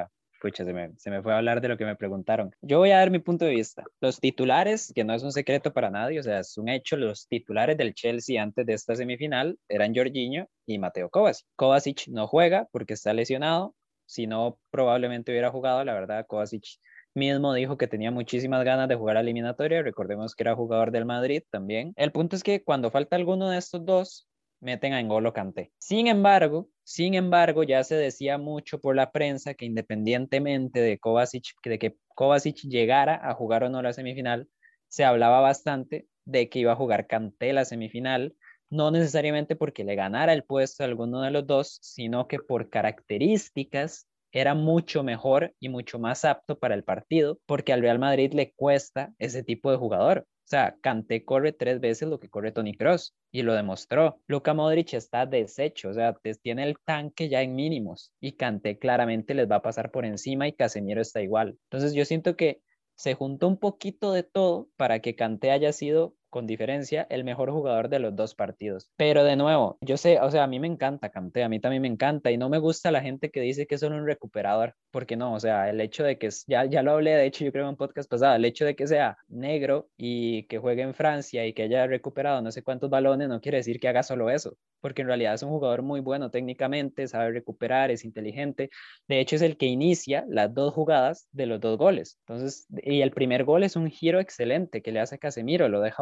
pucha, se me, se me fue a hablar de lo que me preguntaron. Yo voy a dar mi punto de vista. Los titulares, que no es un secreto para nadie, o sea, es un hecho, los titulares del Chelsea antes de esta semifinal eran Jorginho y Mateo Kovacic. Kovacic no juega porque está lesionado, si no, probablemente hubiera jugado, la verdad, Kovacic mismo dijo que tenía muchísimas ganas de jugar a eliminatoria, recordemos que era jugador del Madrid también. El punto es que cuando falta alguno de estos dos, meten a N'Golo Kanté. Sin embargo, sin embargo, ya se decía mucho por la prensa que independientemente de Kovacic, de que Kovacic llegara a jugar o no la semifinal, se hablaba bastante de que iba a jugar Kanté la semifinal, no necesariamente porque le ganara el puesto a alguno de los dos, sino que por características era mucho mejor y mucho más apto para el partido, porque al Real Madrid le cuesta ese tipo de jugador. O sea, Kanté corre tres veces lo que corre Tony Cross y lo demostró. Luka Modric está deshecho, o sea, tiene el tanque ya en mínimos y Kanté claramente les va a pasar por encima y Casemiro está igual. Entonces yo siento que se juntó un poquito de todo para que Kanté haya sido con diferencia el mejor jugador de los dos partidos. Pero de nuevo, yo sé, o sea, a mí me encanta Kanté, a mí también me encanta y no me gusta la gente que dice que es solo un recuperador, porque no, o sea, el hecho de que, ya, ya lo hablé, de hecho yo creo en un podcast pasado, el hecho de que sea negro y que juegue en Francia y que haya recuperado no sé cuántos balones no quiere decir que haga solo eso, porque en realidad es un jugador muy bueno técnicamente, sabe recuperar, es inteligente, de hecho es el que inicia las dos jugadas de los dos goles. Entonces, y el primer gol es un giro excelente que le hace Casemiro, lo deja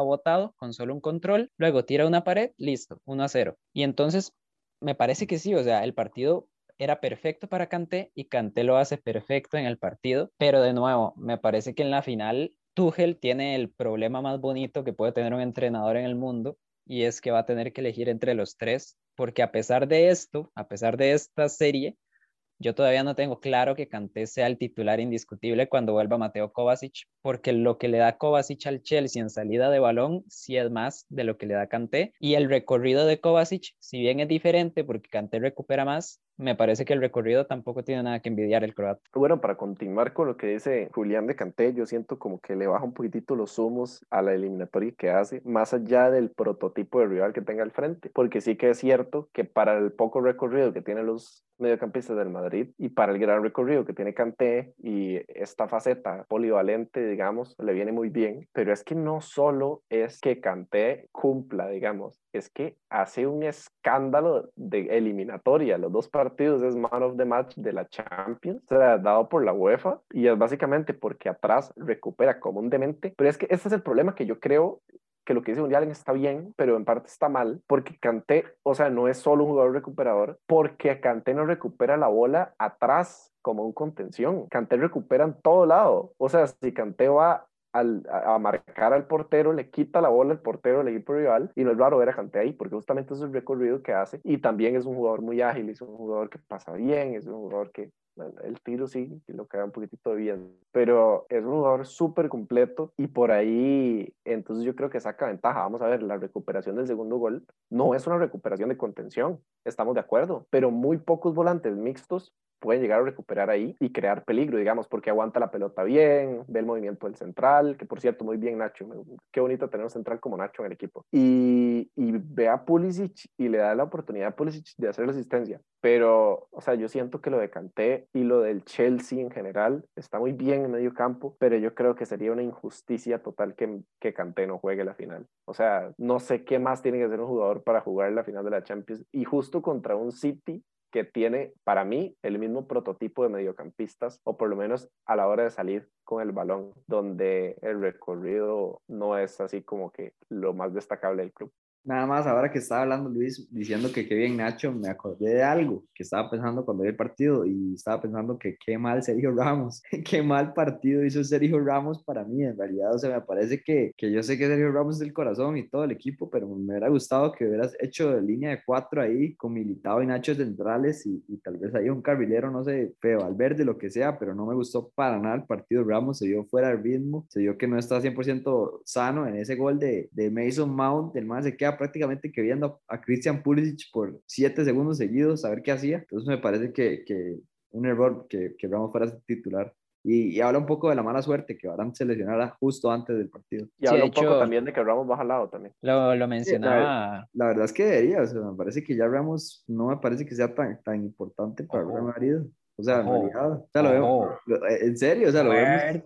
con solo un control, luego tira una pared, listo, 1 a 0. Y entonces me parece que sí, o sea, el partido era perfecto para Kanté y Kanté lo hace perfecto en el partido, pero de nuevo, me parece que en la final Tuchel tiene el problema más bonito que puede tener un entrenador en el mundo y es que va a tener que elegir entre los tres, porque a pesar de esto, a pesar de esta serie, yo todavía no tengo claro que Kanté sea el titular indiscutible cuando vuelva Mateo Kovacic, porque lo que le da Kovacic al Chelsea en salida de balón sí es más de lo que le da Kanté. Y el recorrido de Kovacic, si bien es diferente porque Kanté recupera más, me parece que el recorrido tampoco tiene nada que envidiar el croata. Bueno, para continuar con lo que dice Julián de Canté, yo siento como que le baja un poquitito los humos a la eliminatoria que hace, más allá del prototipo de rival que tenga al frente, porque sí que es cierto que para el poco recorrido que tienen los mediocampistas del Madrid y para el gran recorrido que tiene Canté y esta faceta polivalente, digamos, le viene muy bien, pero es que no solo es que Canté cumpla, digamos, es que hace un escándalo de eliminatoria los dos partidos partidos es Man of the Match de la Champions, o sea, dado por la UEFA, y es básicamente porque atrás recupera como un demente. Pero es que ese es el problema que yo creo que lo que dice Allen está bien, pero en parte está mal, porque Kanté, o sea, no es solo un jugador recuperador, porque Kanté no recupera la bola atrás como un contención. Kanté recupera en todo lado. O sea, si Kanté va al, a, marcar al portero, le quita la bola al portero del equipo rival y no es raro ver a Kanté ahí porque justamente es el recorrido que hace. Y también es un jugador muy ágil, es un jugador que pasa bien, es un jugador que el tiro sí, lo queda un poquitito bien, pero es un jugador súper completo y por ahí, entonces yo creo que saca ventaja. Vamos a ver, la recuperación del segundo gol no es una recuperación de contención, estamos de acuerdo, pero muy pocos volantes mixtos pueden llegar a recuperar ahí y crear peligro, digamos, porque aguanta la pelota bien, ve el movimiento del central, que por cierto, muy bien Nacho, qué bonito tener un central como Nacho en el equipo. Y, y ve a Pulisic y le da la oportunidad a Pulisic de hacer la asistencia. Pero, o sea, yo siento que lo de Kanté y lo del Chelsea en general está muy bien en medio campo, pero yo creo que sería una injusticia total que, que Kanté no juegue la final. O sea, no sé qué más tiene que hacer un jugador para jugar la final de la Champions y justo contra un City que tiene para mí el mismo prototipo de mediocampistas, o por lo menos a la hora de salir con el balón, donde el recorrido no es así como que lo más destacable del club. Nada más, ahora que estaba hablando Luis diciendo que qué bien Nacho, me acordé de algo que estaba pensando cuando vi el partido y estaba pensando que qué mal Sergio Ramos, qué mal partido hizo Sergio Ramos para mí, en realidad, o sea, me parece que, que yo sé que Sergio Ramos es el corazón y todo el equipo, pero me hubiera gustado que hubieras hecho línea de cuatro ahí con Militao y Nacho centrales y, tal vez ahí un carrilero, no sé, feo, al verde, lo que sea, pero no me gustó para nada el partido. Ramos, se vio fuera de ritmo, se vio que no está 100% sano en ese gol de, de Mason Mount, el más se queda prácticamente que viendo a Christian Pulisic por siete segundos seguidos a ver qué hacía. Entonces me parece que, que un error que, que Ramos fuera titular. Y, y, habla un poco de la mala suerte que Varane se lesionara justo antes del partido. Y habla un poco también de que Ramos baja al lado también. Lo, lo mencionaba. Sí, la, la, verdad es que debería, o sea, me parece que ya Ramos no me parece que sea tan, tan importante para el Real Madrid. O sea, en realidad, o sea, lo vemos, lo, en serio, o sea, lo vemos,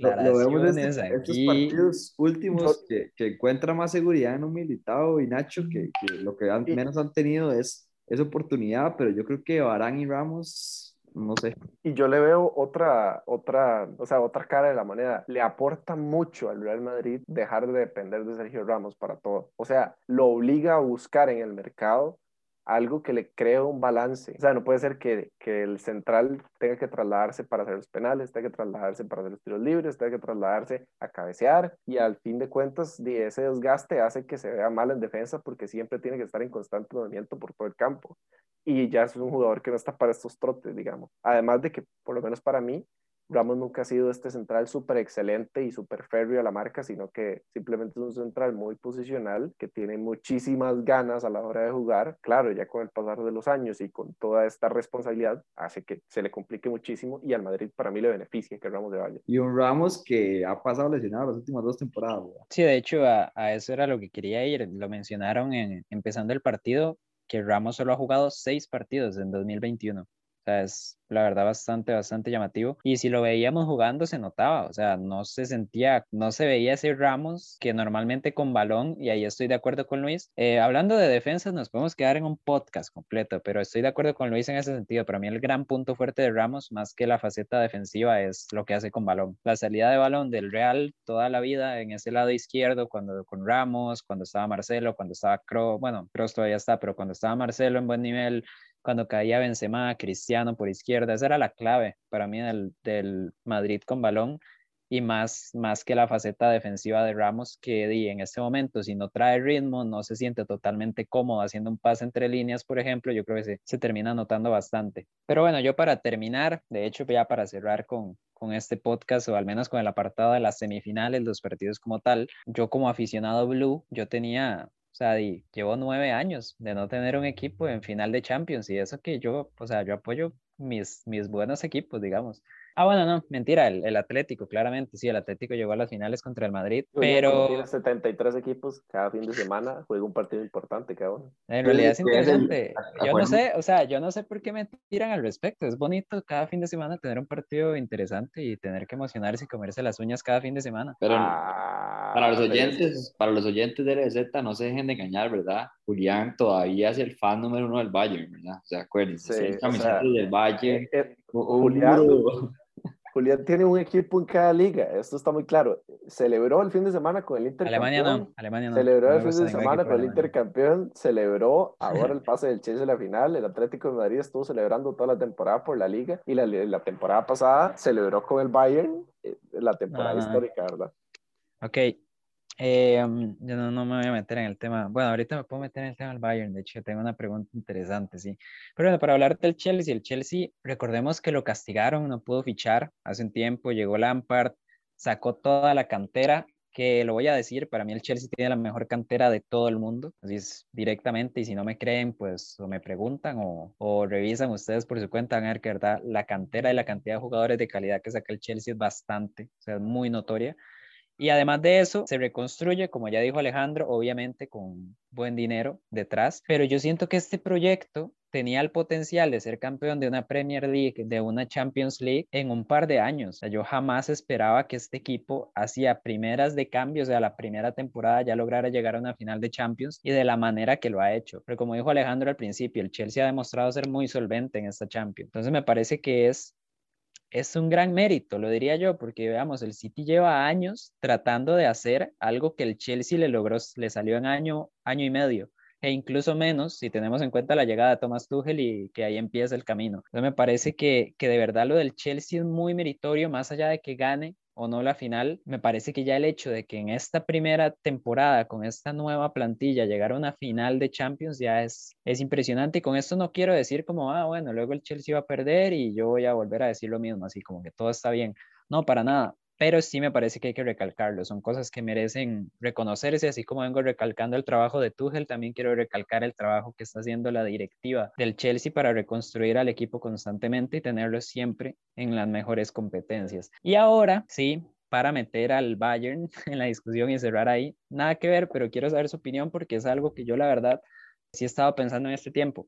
lo, vemos en este, estos partidos últimos que, que encuentra más seguridad en un Militao y Nacho, que, que lo que han, menos han tenido es, es oportunidad, pero yo creo que Barán y Ramos, no sé. Y yo le veo otra, otra, o sea, otra cara de la moneda. Le aporta mucho al Real Madrid dejar de depender de Sergio Ramos para todo. O sea, lo obliga a buscar en el mercado algo que le cree un balance. O sea, no puede ser que, que, el central tenga que trasladarse para hacer los penales, tenga que trasladarse para hacer los tiros libres, tenga que trasladarse a cabecear y al fin de cuentas ese desgaste hace que se vea mal en defensa porque siempre tiene que estar en constante movimiento por todo el campo. Y ya es un jugador que no está para estos trotes, digamos. Además de que, por lo menos para mí, Ramos nunca ha sido este central súper excelente y súper férreo a la marca, sino que simplemente es un central muy posicional que tiene muchísimas ganas a la hora de jugar. Claro, ya con el pasar de los años y con toda esta responsabilidad, hace que se le complique muchísimo y al Madrid para mí le beneficia que Ramos de vaya. Y un Ramos que ha pasado lesionado las últimas dos temporadas. ¿verdad? Sí, de hecho, a, a, eso era lo que quería ir. Lo mencionaron en, empezando el partido, que Ramos solo ha jugado seis partidos en 2021. Es la verdad bastante, bastante llamativo. Y si lo veíamos jugando se notaba, o sea, no se sentía, no se veía ese Ramos que normalmente con balón, y ahí estoy de acuerdo con Luis. Eh, hablando de defensas, nos podemos quedar en un podcast completo, pero estoy de acuerdo con Luis en ese sentido. Para mí el gran punto fuerte de Ramos, más que la faceta defensiva, es lo que hace con balón. La salida de balón del Real toda la vida en ese lado izquierdo, cuando con Ramos, cuando estaba Marcelo, cuando estaba Kroos, bueno, Kroos todavía está, pero cuando estaba Marcelo en buen nivel, cuando caía Benzema, Cristiano por izquierda, esa era la clave para mí del, del Madrid con balón y más, más que la faceta defensiva de Ramos que di, en este momento si no trae ritmo, no se siente totalmente cómodo haciendo un pase entre líneas, por ejemplo, yo creo que se, se termina notando bastante. Pero bueno, yo para terminar, de hecho ya para cerrar con, con este podcast o al menos con el apartado de las semifinales, los partidos como tal, yo como aficionado blue, yo tenía o sea, llevo nueve años de no tener un equipo en final de Champions y eso que yo, o sea, yo apoyo mis, mis buenos equipos, digamos. Ah, bueno, no, mentira, el, el, Atlético, claramente, sí, el Atlético llegó a las finales contra el Madrid, pero... Tiene 73 equipos cada fin de semana, juega un partido importante cada uno. En realidad es interesante. Yo no sé, o sea, yo no sé por qué me tiran al respecto, es bonito cada fin de semana tener un partido interesante y tener que emocionarse y comerse las uñas cada fin de semana. Pero ah, para los oyentes, para los oyentes de LZ, no se dejen de engañar, ¿verdad? Julián todavía es el fan número uno del Bayern, ¿verdad? O sea, acuérdense, Sí, el o camiseta sea, del Bayern. Eh, eh, Julián- Julián tiene un equipo en cada liga, esto está muy claro. Celebró el fin de semana con el Inter Alemania campeón, no, Alemania no. Celebró no el fin de semana con el de Alemania. Inter campeón, celebró ahora el pase del Chelsea a la final, el Atlético de Madrid estuvo celebrando toda la temporada por la liga y la, la temporada pasada celebró con el Bayern eh, la temporada no. histórica, ¿verdad? Ok, eh, um, yo no, no me voy a meter en el tema. Bueno, ahorita me puedo meter en el tema del Bayern. De hecho, tengo una pregunta interesante, sí. Pero bueno, para hablar del Chelsea, el Chelsea, recordemos que lo castigaron, no pudo fichar hace un tiempo, llegó Lampard, sacó toda la cantera, que lo voy a decir, para mí el Chelsea tiene la mejor cantera de todo el mundo, así es directamente, y si no me creen, pues o me preguntan o, o revisan ustedes por su cuenta, van a ver que verdad la cantera y la cantidad de jugadores de calidad que saca el Chelsea es bastante, o sea, es muy notoria. Y además de eso, se reconstruye, como ya dijo Alejandro, obviamente con buen dinero detrás, pero yo siento que este proyecto tenía el potencial de ser campeón de una Premier League, de una Champions League en un par de años. O sea, yo jamás esperaba que este equipo hacía primeras de cambio, o sea, la primera temporada ya lograra llegar a una final de Champions y de la manera que lo ha hecho. Pero como dijo Alejandro al principio, el Chelsea ha demostrado ser muy solvente en esta Champions. Entonces me parece que es es un gran mérito, lo diría yo, porque veamos, el City lleva años tratando de hacer algo que el Chelsea le logró, le salió en año, año y medio, e incluso menos si tenemos en cuenta la llegada de Thomas Tuchel y que ahí empieza el camino. Entonces me parece que, que de verdad lo del Chelsea es muy meritorio, más allá de que gane o no la final, me parece que ya el hecho de que en esta primera temporada, con esta nueva plantilla, llegar a una final de Champions ya es, es impresionante. Y con esto no quiero decir como, ah, bueno, luego el Chelsea va a perder y yo voy a volver a decir lo mismo, así como que todo está bien. No, para nada. Pero sí me parece que hay que recalcarlo. Son cosas que merecen reconocerse, así como vengo recalcando el trabajo de Tuchel, también quiero recalcar el trabajo que está haciendo la directiva del Chelsea para reconstruir al equipo constantemente y tenerlo siempre en las mejores competencias. Y ahora, sí, para meter al Bayern en la discusión y cerrar ahí, nada que ver, pero quiero saber su opinión porque es algo que yo la verdad sí he estado pensando en este tiempo.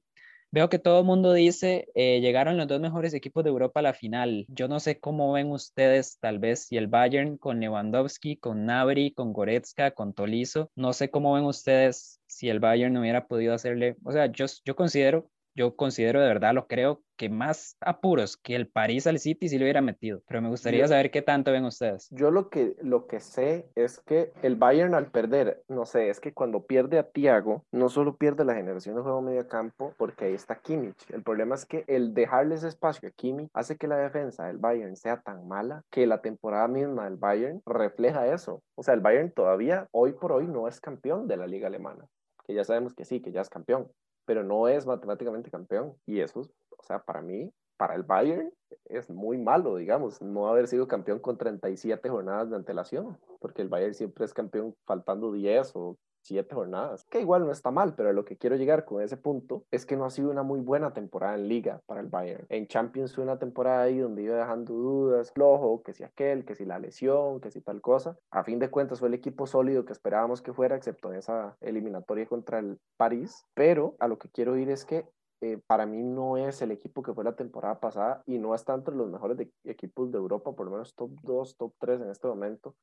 Veo que todo el mundo dice, eh, llegaron los dos mejores equipos de Europa a la final. Yo no sé cómo ven ustedes, tal vez, si el Bayern con Lewandowski, con Nabri, con Goretzka, con Tolizo. No sé cómo ven ustedes si el Bayern no hubiera podido hacerle, o sea, yo, yo considero yo considero de verdad, lo creo, que más apuros que el París al City si lo hubiera metido. Pero me gustaría Yo- saber qué tanto ven ustedes. Yo lo que, lo que sé es que el Bayern al perder, no sé, es que cuando pierde a Thiago, no solo pierde la generación de juego medio campo, porque ahí está Kimmich. El problema es que el dejarles espacio a Kimmich hace que la defensa del Bayern sea tan mala que la temporada misma del Bayern refleja eso. O sea, el Bayern todavía, hoy por hoy, no es campeón de la liga alemana. Que ya sabemos que sí, que ya es campeón, pero no es matemáticamente campeón. Y eso, o sea, para mí, para el Bayern es muy malo, digamos, no haber sido campeón con 37 jornadas de antelación, porque el Bayern siempre es campeón faltando 10 o 7 jornadas, que igual no está mal, pero lo que quiero llegar con ese punto es que no ha sido una muy buena temporada en liga para el Bayern. En Champions fue una temporada ahí donde iba dejando dudas, flojo, que si aquel, que si la lesión, que si tal cosa. A fin de cuentas fue el equipo sólido que esperábamos que fuera, excepto en esa eliminatoria contra el París, pero a lo que quiero ir es que eh, para mí no es el equipo que fue la temporada pasada y no está entre los mejores de- equipos de Europa, por lo menos top 2, top 3 en este momento.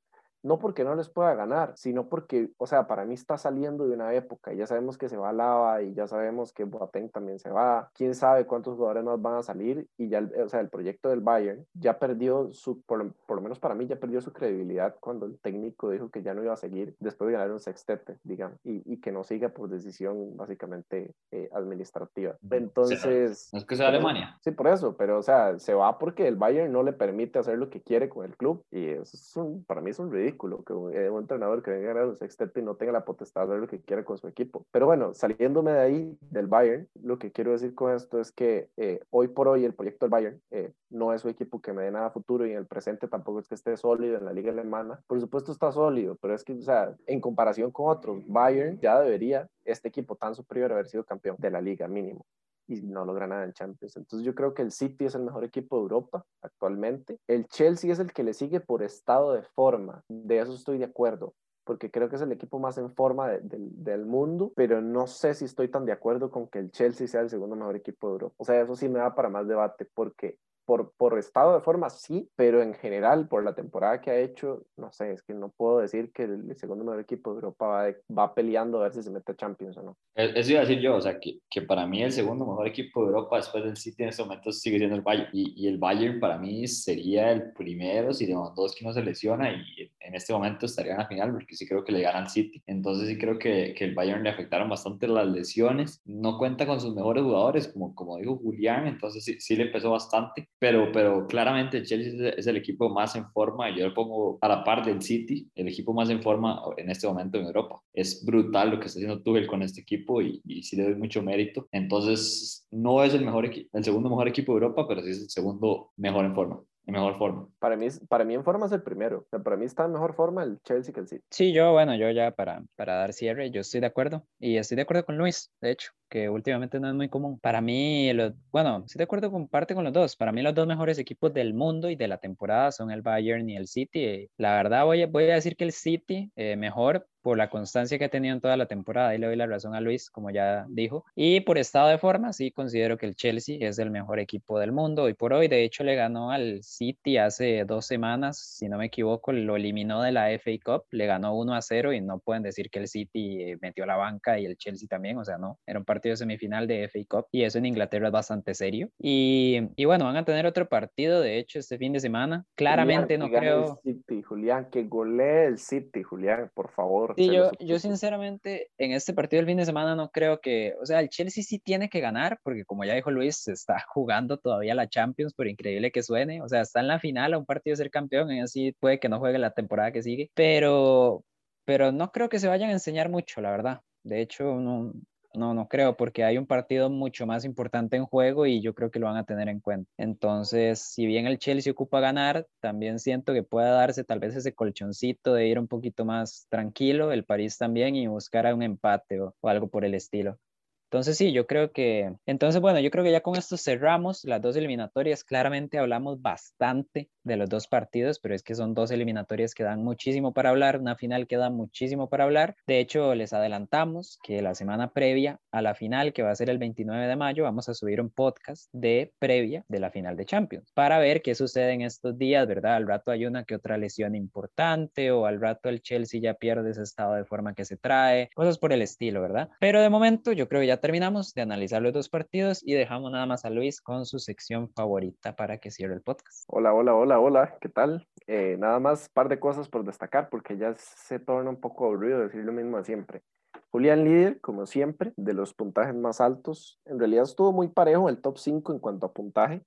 No porque no les pueda ganar, sino porque, o sea, para mí está saliendo de una época. y Ya sabemos que se va Lava y ya sabemos que Boateng también se va. Quién sabe cuántos jugadores más van a salir. Y ya, o sea, el proyecto del Bayern ya perdió su, por por lo menos para mí, ya perdió su credibilidad cuando el técnico dijo que ya no iba a seguir después de ganar un sextete, digamos, y, y que no siga por decisión básicamente eh, administrativa. Entonces. No es que sea Alemania. Sí, por eso, pero o sea, se va porque el Bayern no le permite hacer lo que quiere con el club y eso es un, para mí es un ridículo que un, eh, un entrenador que venga a un sextete y no tenga la potestad de hacer lo que quiere con su equipo. Pero bueno, saliéndome de ahí, del Bayern, lo que quiero decir con esto es que eh, hoy por hoy el proyecto del Bayern eh, no es un equipo que me dé nada futuro y en el presente tampoco es que esté sólido en la liga alemana. Por supuesto está sólido, pero es que, o sea, en comparación con otros, Bayern ya debería, este equipo tan superior, haber sido campeón de la liga mínimo y no logra nada en Champions. Entonces yo creo que el City es el mejor equipo de Europa actualmente. El Chelsea es el que le sigue por estado de forma. De eso estoy de acuerdo porque creo que es el equipo más en forma de, de, del mundo, pero no sé si estoy tan de acuerdo con que el Chelsea sea el segundo mejor equipo de Europa. O sea, eso sí me da para más debate, porque por, por estado de forma sí, pero en general, por la temporada que ha hecho, no sé, es que no puedo decir que el segundo mejor equipo de Europa va, va peleando a ver si se mete a Champions o no. E, eso iba a decir yo, o sea, que, que para mí el segundo mejor equipo de Europa después del City en este momento sigue siendo el Bayern. Y, y el Bayern para mí sería el primero si Lewandowski no se lesiona y en este momento estaría en la final porque sí creo que le gana al City. Entonces sí creo que, que el Bayern le afectaron bastante las lesiones. No cuenta con sus mejores jugadores, como, como dijo Julián, entonces sí, sí le empezó bastante. Pero, pero claramente Chelsea es el equipo más en forma. Yo lo pongo a la par del City, el equipo más en forma en este momento en Europa. Es brutal lo que está haciendo Tuchel con este equipo y, y sí le doy mucho mérito. Entonces no es el, mejor el segundo mejor equipo de Europa, pero sí es el segundo mejor en forma en mejor forma. Para mí, para mí en forma es el primero. O sea, para mí está en mejor forma el Chelsea que el City. Sí, yo, bueno, yo ya para, para dar cierre, yo estoy de acuerdo. Y estoy de acuerdo con Luis, de hecho, que últimamente no es muy común. Para mí, lo, bueno, estoy de acuerdo con parte con los dos. Para mí los dos mejores equipos del mundo y de la temporada son el Bayern y el City. La verdad voy a, voy a decir que el City eh, mejor por la constancia que ha tenido en toda la temporada, y le doy la razón a Luis, como ya dijo, y por estado de forma, sí considero que el Chelsea es el mejor equipo del mundo hoy por hoy, de hecho le ganó al City hace dos semanas, si no me equivoco, lo eliminó de la FA Cup, le ganó 1 a 0 y no pueden decir que el City metió la banca y el Chelsea también, o sea, no, era un partido semifinal de FA Cup y eso en Inglaterra es bastante serio. Y, y bueno, van a tener otro partido, de hecho, este fin de semana, claramente Julián, no creo... El City, Julián, que golee el City, Julián, por favor. Sí, se yo, yo suplico. sinceramente en este partido del fin de semana no creo que, o sea, el Chelsea sí tiene que ganar, porque como ya dijo Luis, se está jugando todavía la Champions, por increíble que suene, o sea, está en la final a un partido de ser campeón, y así puede que no juegue la temporada que sigue, pero, pero no creo que se vayan a enseñar mucho, la verdad. De hecho, no, no, no creo, porque hay un partido mucho más importante en juego y yo creo que lo van a tener en cuenta. Entonces, si bien el Chelsea ocupa ganar, también siento que pueda darse tal vez ese colchoncito de ir un poquito más tranquilo, el París también, y buscar un empate o, o algo por el estilo. Entonces sí, yo creo que, entonces bueno, yo creo que ya con esto cerramos las dos eliminatorias. Claramente hablamos bastante de los dos partidos, pero es que son dos eliminatorias que dan muchísimo para hablar, una final que da muchísimo para hablar. De hecho, les adelantamos que la semana previa a la final, que va a ser el 29 de mayo, vamos a subir un podcast de previa de la final de Champions para ver qué sucede en estos días, ¿verdad? Al rato hay una que otra lesión importante o al rato el Chelsea ya pierde ese estado de forma que se trae, cosas por el estilo, ¿verdad? Pero de momento yo creo que ya terminamos de analizar los dos partidos y dejamos nada más a Luis con su sección favorita para que cierre el podcast. Hola, hola, hola, hola, ¿qué tal? Eh, nada más, par de cosas por destacar porque ya se torna un poco aburrido decir lo mismo de siempre. Julián líder, como siempre, de los puntajes más altos. En realidad estuvo muy parejo el top 5 en cuanto a puntaje,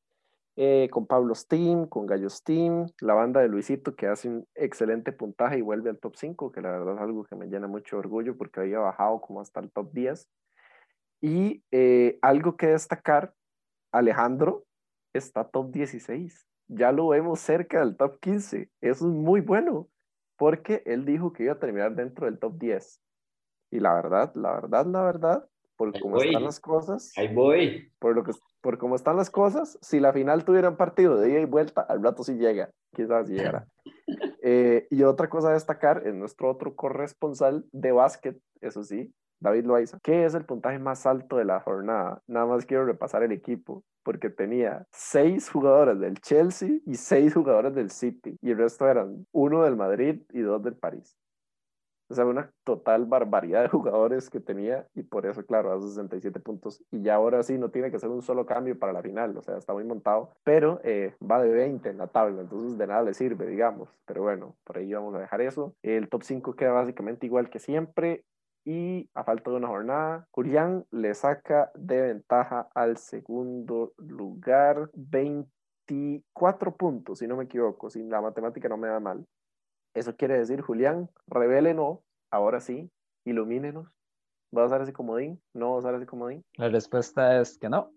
eh, con Pablo Steam, con Gallo Steam, la banda de Luisito que hace un excelente puntaje y vuelve al top 5, que la verdad es algo que me llena mucho orgullo porque había bajado como hasta el top 10. Y eh, algo que destacar, Alejandro está top 16. Ya lo vemos cerca del top 15. Eso es muy bueno, porque él dijo que iba a terminar dentro del top 10. Y la verdad, la verdad, la verdad, por cómo están las cosas, Ahí voy. por lo que por cómo están las cosas, si la final tuviera un partido de ida y vuelta, al rato sí llega, quizás sí llegará. Eh, y otra cosa a destacar es nuestro otro corresponsal de básquet, eso sí, David Loaiza, que es el puntaje más alto de la jornada. Nada más quiero repasar el equipo, porque tenía seis jugadores del Chelsea y seis jugadores del City, y el resto eran uno del Madrid y dos del París. O sea, una total barbaridad de jugadores que tenía y por eso, claro, a 67 puntos. Y ya ahora sí no tiene que ser un solo cambio para la final, o sea, está muy montado, pero eh, va de 20 en la tabla, entonces de nada le sirve, digamos. Pero bueno, por ahí vamos a dejar eso. El top 5 queda básicamente igual que siempre. Y a falta de una jornada, Julián le saca de ventaja al segundo lugar 24 puntos, si no me equivoco, si la matemática no me da mal. Eso quiere decir, Julián, revélenos, ahora sí, ilumínenos. ¿Va a usar ese comodín? ¿No va a usar ese comodín? La respuesta es que no.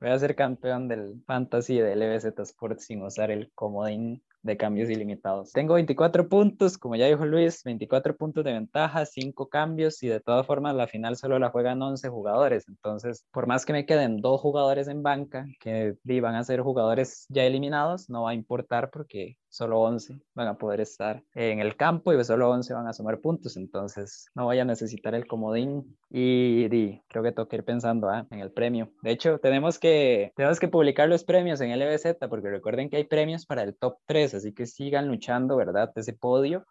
Voy a ser campeón del Fantasy de LBZ Sports sin usar el comodín de cambios ilimitados. Tengo 24 puntos, como ya dijo Luis, 24 puntos de ventaja, 5 cambios y de todas formas la final solo la juegan 11 jugadores. Entonces, por más que me queden dos jugadores en banca que van a ser jugadores ya eliminados, no va a importar porque solo 11 van a poder estar en el campo y solo 11 van a sumar puntos, entonces no voy a necesitar el comodín y, creo que tengo ir pensando ah, en el premio. De hecho, tenemos que, tenemos que publicar los premios en LBZ porque recuerden que hay premios para el top 3, así que sigan luchando, ¿verdad? Ese podio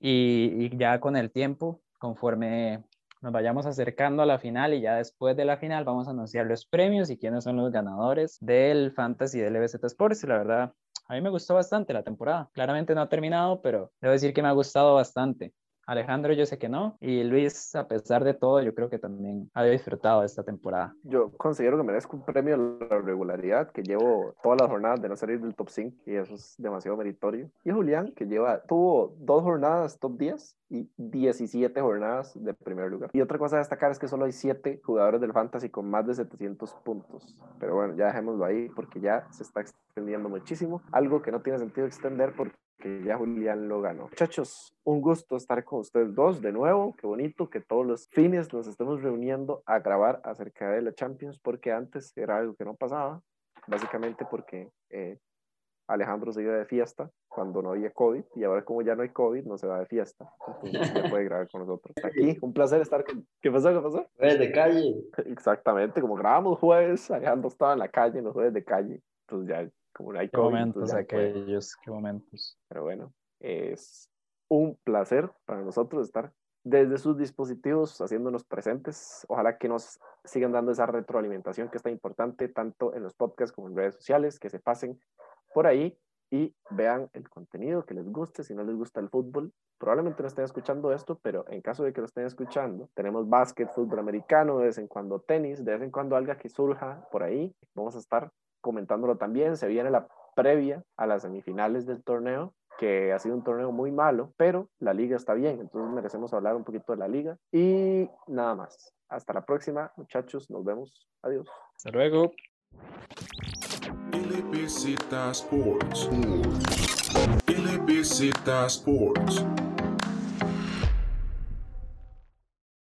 y, y ya con el tiempo, conforme nos vayamos acercando a la final y ya después de la final vamos a anunciar los premios y quiénes son los ganadores del Fantasy del LBZ Sports. Y la verdad, a mí me gustó bastante la temporada. Claramente no ha terminado, pero debo decir que me ha gustado bastante. Alejandro yo sé que no, y Luis, a pesar de todo, yo creo que también ha disfrutado esta temporada. Yo considero que merezco un premio a la regularidad, que llevo todas las jornadas de no salir del top 5, y eso es demasiado meritorio. Y Julián, que lleva, tuvo dos jornadas top 10 y 17 jornadas de primer lugar. Y otra cosa a destacar es que solo hay 7 jugadores del Fantasy con más de 700 puntos. Pero bueno, ya dejémoslo ahí porque ya se está extendiendo muchísimo. Algo que no tiene sentido extender porque que ya Julián lo ganó. Muchachos, un gusto estar con ustedes dos de nuevo. Qué bonito que todos los fines nos estemos reuniendo a grabar acerca de la Champions, porque antes era algo que no pasaba, básicamente porque eh, Alejandro se iba de fiesta cuando no había COVID y ahora como ya no hay COVID no se va de fiesta. Entonces ya puede grabar con nosotros. Aquí, un placer estar con... ¿Qué pasó? ¿Qué pasó? Jueves de calle. Exactamente, como grabamos jueves, Alejandro estaba en la calle, en los jueves de calle. Entonces ya como no hay qué momentos aquellos, qué momentos. Pero bueno, es un placer para nosotros estar desde sus dispositivos haciéndonos presentes. Ojalá que nos sigan dando esa retroalimentación que está importante tanto en los podcasts como en redes sociales, que se pasen por ahí y vean el contenido que les guste. Si no les gusta el fútbol, probablemente no estén escuchando esto, pero en caso de que lo estén escuchando, tenemos básquet, fútbol americano, de vez en cuando tenis, de vez en cuando algo que surja por ahí. Vamos a estar comentándolo también, se viene la previa a las semifinales del torneo, que ha sido un torneo muy malo, pero la liga está bien, entonces merecemos hablar un poquito de la liga. Y nada más. Hasta la próxima, muchachos, nos vemos. Adiós. Hasta luego. Sports. Sports.